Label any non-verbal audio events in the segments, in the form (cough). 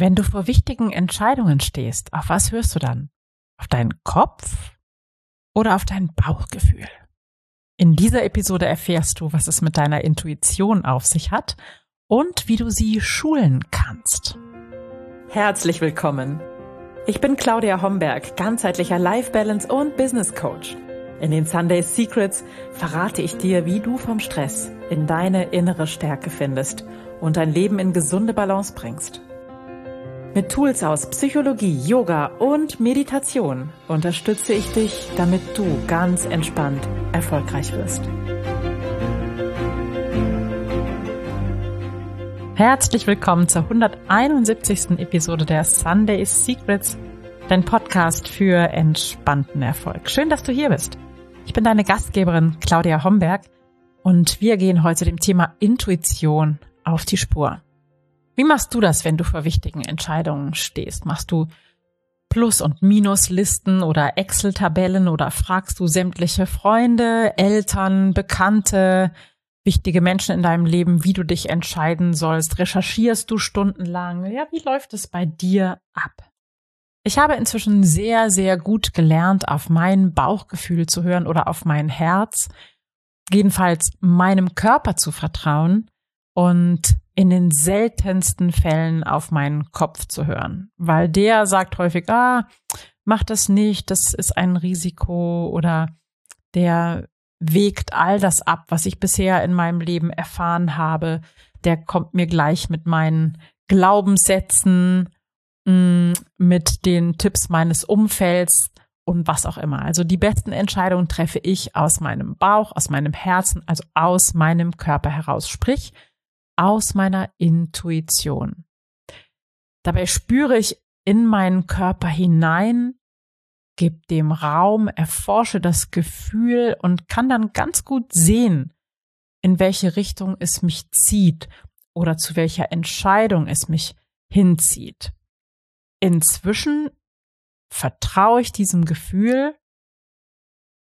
Wenn du vor wichtigen Entscheidungen stehst, auf was hörst du dann? Auf deinen Kopf oder auf dein Bauchgefühl? In dieser Episode erfährst du, was es mit deiner Intuition auf sich hat und wie du sie schulen kannst. Herzlich willkommen. Ich bin Claudia Homberg, ganzheitlicher Life Balance und Business Coach. In den Sunday Secrets verrate ich dir, wie du vom Stress in deine innere Stärke findest und dein Leben in gesunde Balance bringst. Mit Tools aus Psychologie, Yoga und Meditation unterstütze ich dich, damit du ganz entspannt erfolgreich wirst. Herzlich willkommen zur 171. Episode der Sunday Secrets, dein Podcast für entspannten Erfolg. Schön, dass du hier bist. Ich bin deine Gastgeberin Claudia Homberg und wir gehen heute dem Thema Intuition auf die Spur. Wie machst du das, wenn du vor wichtigen Entscheidungen stehst? Machst du Plus- und Minuslisten oder Excel-Tabellen oder fragst du sämtliche Freunde, Eltern, Bekannte, wichtige Menschen in deinem Leben, wie du dich entscheiden sollst? Recherchierst du stundenlang? Ja, wie läuft es bei dir ab? Ich habe inzwischen sehr, sehr gut gelernt, auf mein Bauchgefühl zu hören oder auf mein Herz, jedenfalls meinem Körper zu vertrauen und in den seltensten Fällen auf meinen Kopf zu hören, weil der sagt häufig, ah, mach das nicht, das ist ein Risiko oder der wägt all das ab, was ich bisher in meinem Leben erfahren habe. Der kommt mir gleich mit meinen Glaubenssätzen, mm, mit den Tipps meines Umfelds und was auch immer. Also die besten Entscheidungen treffe ich aus meinem Bauch, aus meinem Herzen, also aus meinem Körper heraus. Sprich, aus meiner Intuition. Dabei spüre ich in meinen Körper hinein, gebe dem Raum, erforsche das Gefühl und kann dann ganz gut sehen, in welche Richtung es mich zieht oder zu welcher Entscheidung es mich hinzieht. Inzwischen vertraue ich diesem Gefühl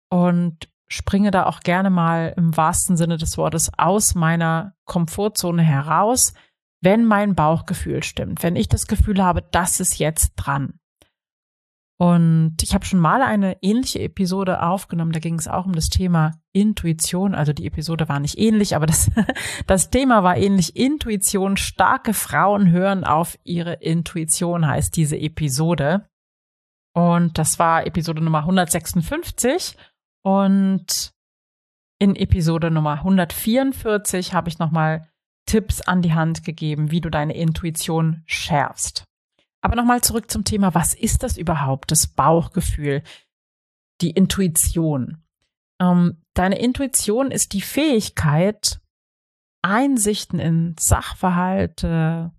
und springe da auch gerne mal im wahrsten Sinne des Wortes aus meiner Komfortzone heraus, wenn mein Bauchgefühl stimmt, wenn ich das Gefühl habe, das ist jetzt dran. Und ich habe schon mal eine ähnliche Episode aufgenommen, da ging es auch um das Thema Intuition. Also die Episode war nicht ähnlich, aber das, (laughs) das Thema war ähnlich. Intuition, starke Frauen hören auf ihre Intuition heißt diese Episode. Und das war Episode Nummer 156. Und in Episode Nummer 144 habe ich nochmal Tipps an die Hand gegeben, wie du deine Intuition schärfst. Aber nochmal zurück zum Thema, was ist das überhaupt, das Bauchgefühl, die Intuition? Ähm, deine Intuition ist die Fähigkeit, Einsichten in Sachverhalte,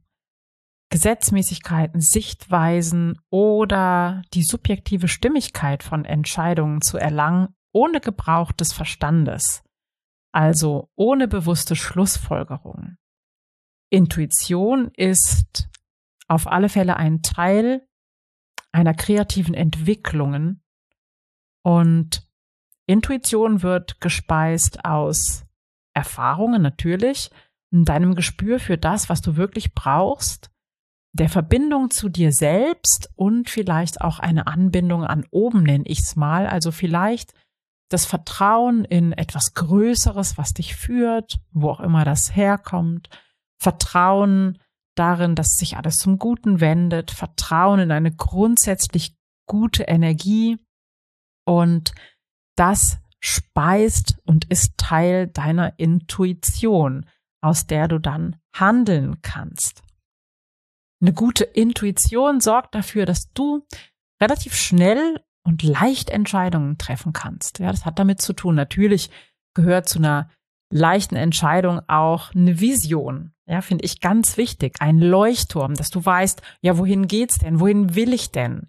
Gesetzmäßigkeiten, Sichtweisen oder die subjektive Stimmigkeit von Entscheidungen zu erlangen, ohne Gebrauch des Verstandes, also ohne bewusste Schlussfolgerung. Intuition ist auf alle Fälle ein Teil einer kreativen Entwicklungen und Intuition wird gespeist aus Erfahrungen natürlich, deinem Gespür für das, was du wirklich brauchst, der Verbindung zu dir selbst und vielleicht auch eine Anbindung an oben, nenne ich es mal. Also vielleicht das Vertrauen in etwas Größeres, was dich führt, wo auch immer das herkommt, Vertrauen darin, dass sich alles zum Guten wendet, Vertrauen in eine grundsätzlich gute Energie. Und das speist und ist Teil deiner Intuition, aus der du dann handeln kannst. Eine gute Intuition sorgt dafür, dass du relativ schnell und leicht Entscheidungen treffen kannst. Ja, das hat damit zu tun. Natürlich gehört zu einer leichten Entscheidung auch eine Vision. Ja, finde ich ganz wichtig. Ein Leuchtturm, dass du weißt, ja, wohin geht's denn? Wohin will ich denn?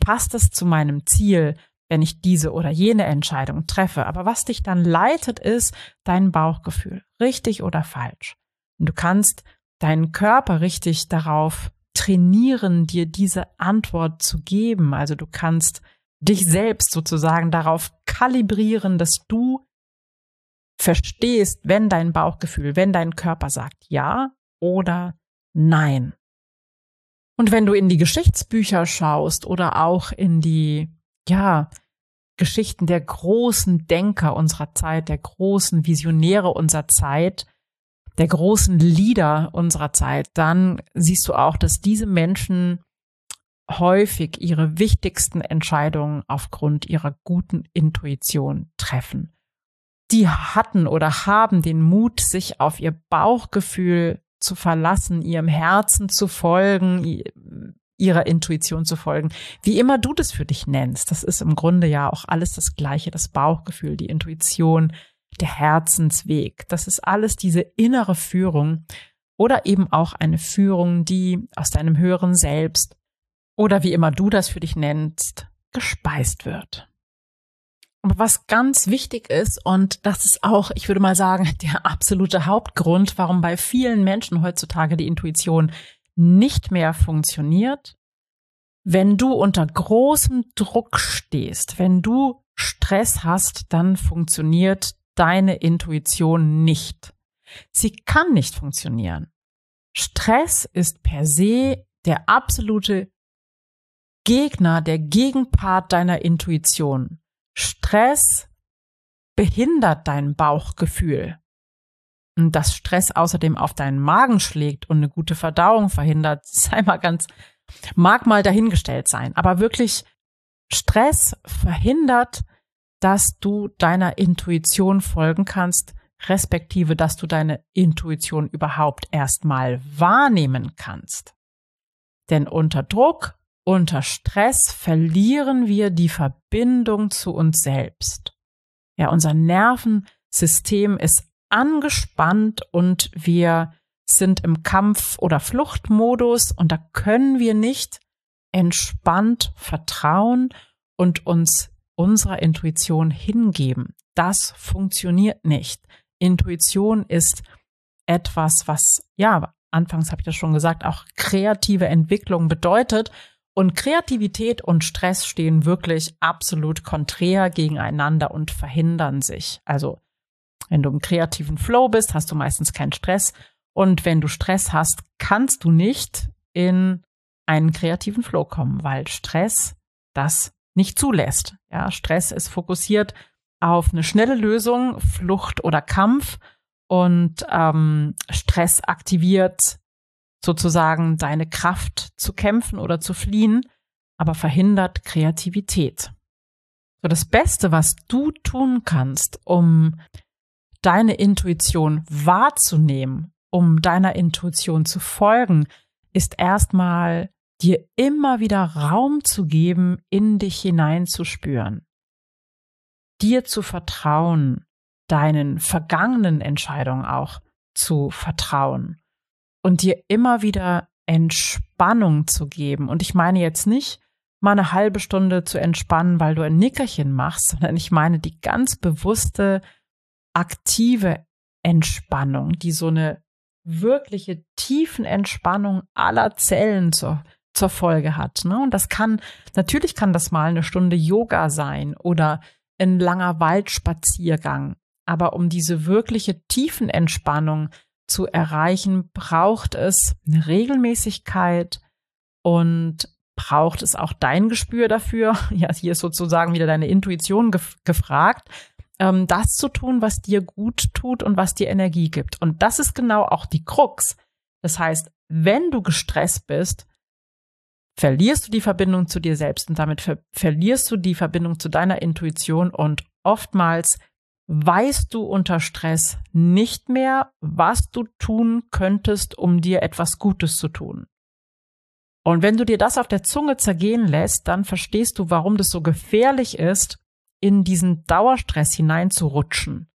Passt es zu meinem Ziel, wenn ich diese oder jene Entscheidung treffe? Aber was dich dann leitet, ist dein Bauchgefühl. Richtig oder falsch. Und du kannst deinen Körper richtig darauf trainieren, dir diese Antwort zu geben. Also du kannst dich selbst sozusagen darauf kalibrieren, dass du verstehst, wenn dein Bauchgefühl, wenn dein Körper sagt ja oder nein. Und wenn du in die Geschichtsbücher schaust oder auch in die, ja, Geschichten der großen Denker unserer Zeit, der großen Visionäre unserer Zeit, der großen Leader unserer Zeit, dann siehst du auch, dass diese Menschen häufig ihre wichtigsten Entscheidungen aufgrund ihrer guten Intuition treffen. Die hatten oder haben den Mut, sich auf ihr Bauchgefühl zu verlassen, ihrem Herzen zu folgen, ihrer Intuition zu folgen. Wie immer du das für dich nennst, das ist im Grunde ja auch alles das Gleiche, das Bauchgefühl, die Intuition, der Herzensweg. Das ist alles diese innere Führung oder eben auch eine Führung, die aus deinem höheren Selbst oder wie immer du das für dich nennst, gespeist wird. Aber was ganz wichtig ist, und das ist auch, ich würde mal sagen, (laughs) der absolute Hauptgrund, warum bei vielen Menschen heutzutage die Intuition nicht mehr funktioniert, wenn du unter großem Druck stehst, wenn du Stress hast, dann funktioniert deine Intuition nicht. Sie kann nicht funktionieren. Stress ist per se der absolute Gegner, der Gegenpart deiner Intuition. Stress behindert dein Bauchgefühl. Und dass Stress außerdem auf deinen Magen schlägt und eine gute Verdauung verhindert, (laughs) sei mal ganz, mag mal dahingestellt sein. Aber wirklich, Stress verhindert, dass du deiner Intuition folgen kannst, respektive, dass du deine Intuition überhaupt erstmal wahrnehmen kannst. Denn unter Druck unter Stress verlieren wir die Verbindung zu uns selbst. Ja, unser Nervensystem ist angespannt und wir sind im Kampf- oder Fluchtmodus und da können wir nicht entspannt vertrauen und uns unserer Intuition hingeben. Das funktioniert nicht. Intuition ist etwas, was, ja, anfangs habe ich das schon gesagt, auch kreative Entwicklung bedeutet und Kreativität und Stress stehen wirklich absolut konträr gegeneinander und verhindern sich. Also, wenn du im kreativen Flow bist, hast du meistens keinen Stress. Und wenn du Stress hast, kannst du nicht in einen kreativen Flow kommen, weil Stress das nicht zulässt. Ja, Stress ist fokussiert auf eine schnelle Lösung, Flucht oder Kampf. Und ähm, Stress aktiviert sozusagen deine Kraft zu kämpfen oder zu fliehen, aber verhindert Kreativität. So das Beste, was du tun kannst, um deine Intuition wahrzunehmen, um deiner Intuition zu folgen, ist erstmal dir immer wieder Raum zu geben, in dich hineinzuspüren, dir zu vertrauen, deinen vergangenen Entscheidungen auch zu vertrauen und dir immer wieder Entspannung zu geben. Und ich meine jetzt nicht mal eine halbe Stunde zu entspannen, weil du ein Nickerchen machst, sondern ich meine die ganz bewusste, aktive Entspannung, die so eine wirkliche tiefen Entspannung aller Zellen zur, zur Folge hat. Ne? Und das kann, natürlich kann das mal eine Stunde Yoga sein oder ein langer Waldspaziergang. Aber um diese wirkliche tiefen Entspannung zu erreichen, braucht es eine Regelmäßigkeit und braucht es auch dein Gespür dafür. (laughs) Ja, hier ist sozusagen wieder deine Intuition gef gefragt, ähm, das zu tun, was dir gut tut und was dir Energie gibt. Und das ist genau auch die Krux. Das heißt, wenn du gestresst bist, verlierst du die Verbindung zu dir selbst und damit ver verlierst du die Verbindung zu deiner Intuition und oftmals weißt du unter Stress nicht mehr, was du tun könntest, um dir etwas Gutes zu tun. Und wenn du dir das auf der Zunge zergehen lässt, dann verstehst du, warum das so gefährlich ist, in diesen Dauerstress hineinzurutschen.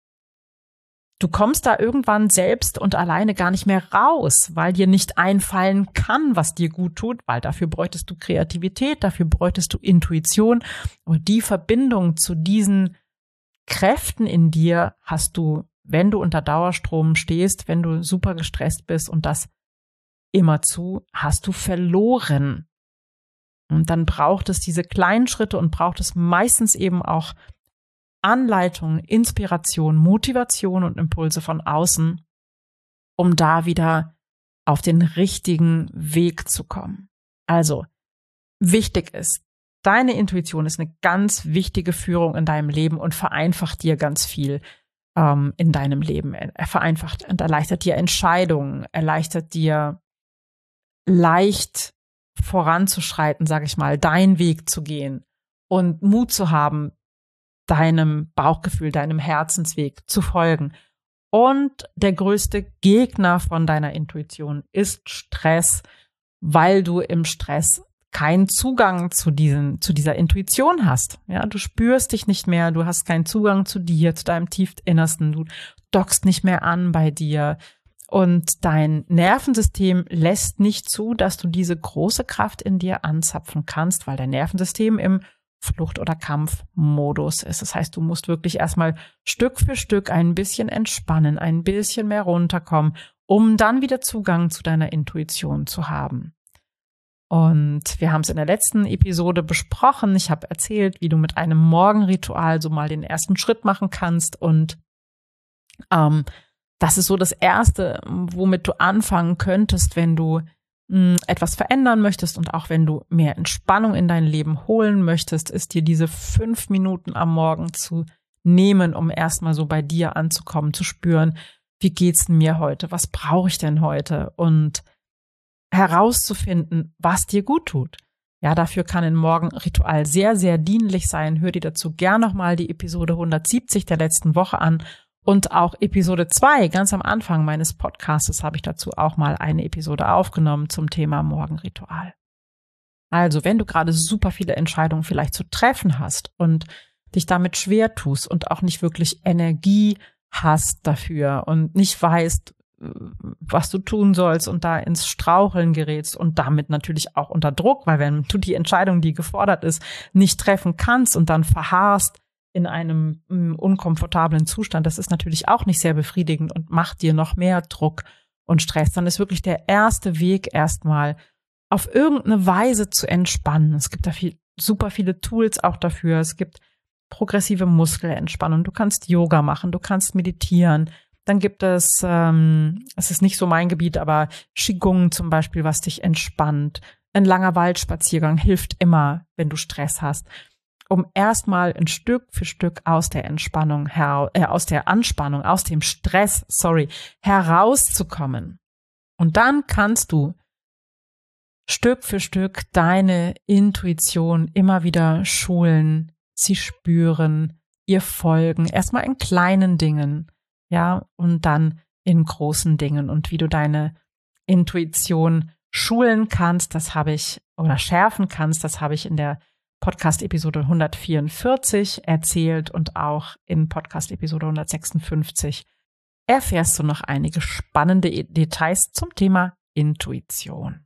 Du kommst da irgendwann selbst und alleine gar nicht mehr raus, weil dir nicht einfallen kann, was dir gut tut, weil dafür bräuchtest du Kreativität, dafür bräuchtest du Intuition und die Verbindung zu diesen Kräften in dir hast du, wenn du unter Dauerstrom stehst, wenn du super gestresst bist und das immerzu, hast du verloren. Und dann braucht es diese kleinen Schritte und braucht es meistens eben auch Anleitung, Inspiration, Motivation und Impulse von außen, um da wieder auf den richtigen Weg zu kommen. Also, wichtig ist, deine Intuition ist eine ganz wichtige Führung in deinem Leben und vereinfacht dir ganz viel ähm, in deinem Leben. Er vereinfacht und erleichtert dir Entscheidungen, erleichtert dir leicht voranzuschreiten, sage ich mal, deinen Weg zu gehen und Mut zu haben, deinem Bauchgefühl, deinem Herzensweg zu folgen. Und der größte Gegner von deiner Intuition ist Stress, weil du im Stress keinen Zugang zu diesen, zu dieser Intuition hast. Ja, du spürst dich nicht mehr, du hast keinen Zugang zu dir, zu deinem Tiefstinnersten, du dockst nicht mehr an bei dir. Und dein Nervensystem lässt nicht zu, dass du diese große Kraft in dir anzapfen kannst, weil dein Nervensystem im Flucht- oder Kampfmodus ist. Das heißt, du musst wirklich erstmal Stück für Stück ein bisschen entspannen, ein bisschen mehr runterkommen, um dann wieder Zugang zu deiner Intuition zu haben. Und wir haben es in der letzten Episode besprochen. Ich habe erzählt, wie du mit einem Morgenritual so mal den ersten Schritt machen kannst. Und ähm, das ist so das Erste, womit du anfangen könntest, wenn du mh, hm, etwas verändern möchtest und auch wenn du mehr Entspannung in dein Leben holen möchtest, ist dir diese fünf Minuten am Morgen zu nehmen, um erstmal so bei dir anzukommen, zu spüren, wie geht's denn mir heute? Was brauche ich denn heute? Und herauszufinden, was dir gut tut. Ja, dafür kann ein Morgenritual sehr, sehr dienlich sein. Hör dir dazu gern nochmal die Episode 170 der letzten Woche an. Und auch Episode 2, ganz am Anfang meines Podcasts, habe ich dazu auch mal eine Episode aufgenommen zum Thema Morgenritual. Also, wenn du gerade super viele Entscheidungen vielleicht zu treffen hast und dich damit schwer tust und auch nicht wirklich Energie hast dafür und nicht weißt, was du tun sollst und da ins Straucheln gerätst und damit natürlich auch unter Druck, weil wenn du die Entscheidung, die gefordert ist, nicht treffen kannst und dann verharrst in einem mm, unkomfortablen Zustand, das ist natürlich auch nicht sehr befriedigend und macht dir noch mehr Druck und Stress. Dann ist wirklich der erste Weg erstmal auf irgendeine Weise zu entspannen. Es gibt da viel, super viele Tools auch dafür. Es gibt progressive Muskelentspannung. Du kannst Yoga machen, du kannst meditieren, dann gibt es, ähm, es ist nicht so mein Gebiet, aber Qigong zum Beispiel, was dich entspannt. Ein langer Waldspaziergang hilft immer, wenn du Stress hast, um erstmal ein Stück für Stück aus der Entspannung, äh, aus der Anspannung, aus dem Stress, sorry, herauszukommen. Und dann kannst du Stück für Stück deine Intuition immer wieder schulen, sie spüren, ihr folgen, erstmal in kleinen Dingen ja, und dann in großen Dingen und wie du deine Intuition schulen kannst, das habe ich oder schärfen kannst, das habe ich in der Podcast-Episode 144 erzählt und auch in Podcast-Episode 156 erfährst du noch einige spannende Details zum Thema Intuition.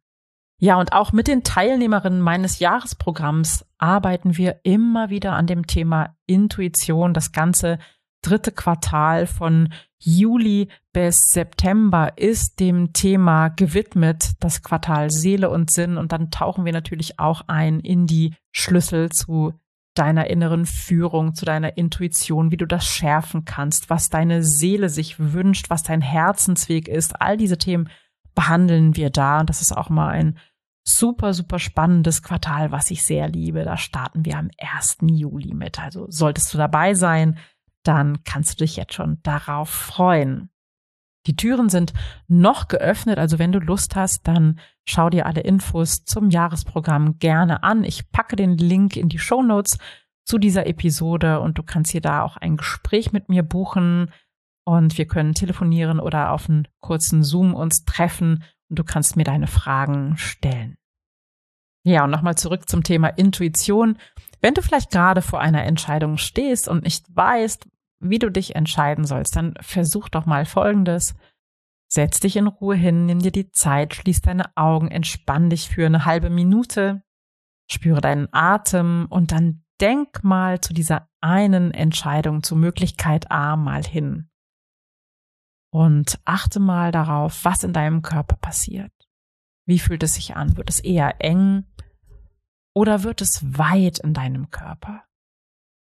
Ja, und auch mit den Teilnehmerinnen meines Jahresprogramms arbeiten wir immer wieder an dem Thema Intuition. Das Ganze dritte Quartal von Juli bis September ist dem Thema gewidmet, das Quartal Seele und Sinn. Und dann tauchen wir natürlich auch ein in die Schlüssel zu deiner inneren Führung, zu deiner Intuition, wie du das schärfen kannst, was deine Seele sich wünscht, was dein Herzensweg ist. All diese Themen behandeln wir da. Und das ist auch mal ein super, super spannendes Quartal, was ich sehr liebe. Da starten wir am 1. Juli mit. Also solltest du dabei sein, dann kannst du dich jetzt schon darauf freuen. Die Türen sind noch geöffnet, also wenn du Lust hast, dann schau dir alle Infos zum Jahresprogramm gerne an. Ich packe den Link in die Show Notes zu dieser Episode und du kannst hier da auch ein Gespräch mit mir buchen und wir können telefonieren oder auf einen kurzen Zoom uns treffen und du kannst mir deine Fragen stellen. Ja, und nochmal zurück zum Thema Intuition. Wenn du vielleicht gerade vor einer Entscheidung stehst und nicht weißt, wie du dich entscheiden sollst, dann versuch doch mal Folgendes. Setz dich in Ruhe hin, nimm dir die Zeit, schließ deine Augen, entspann dich für eine halbe Minute, spüre deinen Atem und dann denk mal zu dieser einen Entscheidung, zur Möglichkeit A mal hin. Und achte mal darauf, was in deinem Körper passiert. Wie fühlt es sich an? Wird es eher eng oder wird es weit in deinem Körper?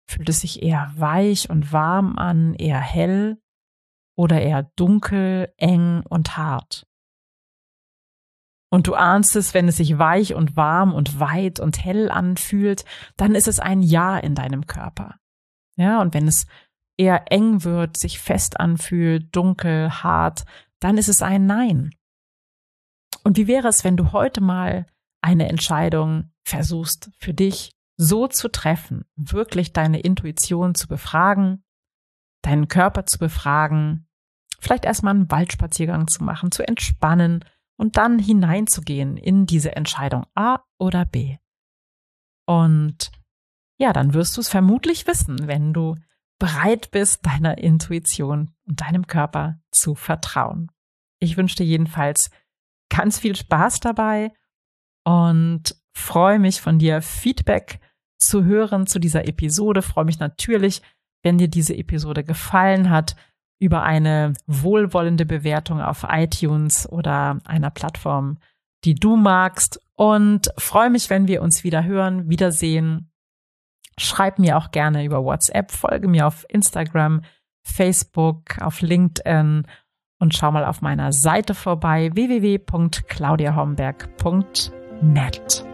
Fühlt es sich eher weich und warm an, eher hell oder eher dunkel, eng und hart? und du ahnst es, wenn es sich weich und warm und weit und hell anfühlt, dann ist es ein Ja in deinem Körper. Ja, und wenn es eher eng wird, sich fest anfühlt, dunkel, hart, dann ist es ein Nein. Und wie wäre es, wenn du heute mal eine Entscheidung versuchst für dich so zu treffen, wirklich deine Intuition zu befragen, deinen Körper zu befragen, vielleicht erstmal einen Waldspaziergang zu machen, zu entspannen und dann hineinzugehen in diese Entscheidung A oder B. Und ja, dann wirst du es vermutlich wissen, wenn du bereit bist, deiner Intuition und deinem Körper zu vertrauen. Ich wünsche dir jedenfalls ganz viel Spaß dabei und freue mich von dir Feedback zu hören zu dieser Episode. Freue mich natürlich, wenn dir diese Episode gefallen hat, über eine wohlwollende Bewertung auf iTunes oder einer Plattform, die du magst. Und freue mich, wenn wir uns wieder hören, wiedersehen. Schreib mir auch gerne über WhatsApp, folge mir auf Instagram, Facebook, auf LinkedIn und schau mal auf meiner Seite vorbei www.claudiahomberg.net.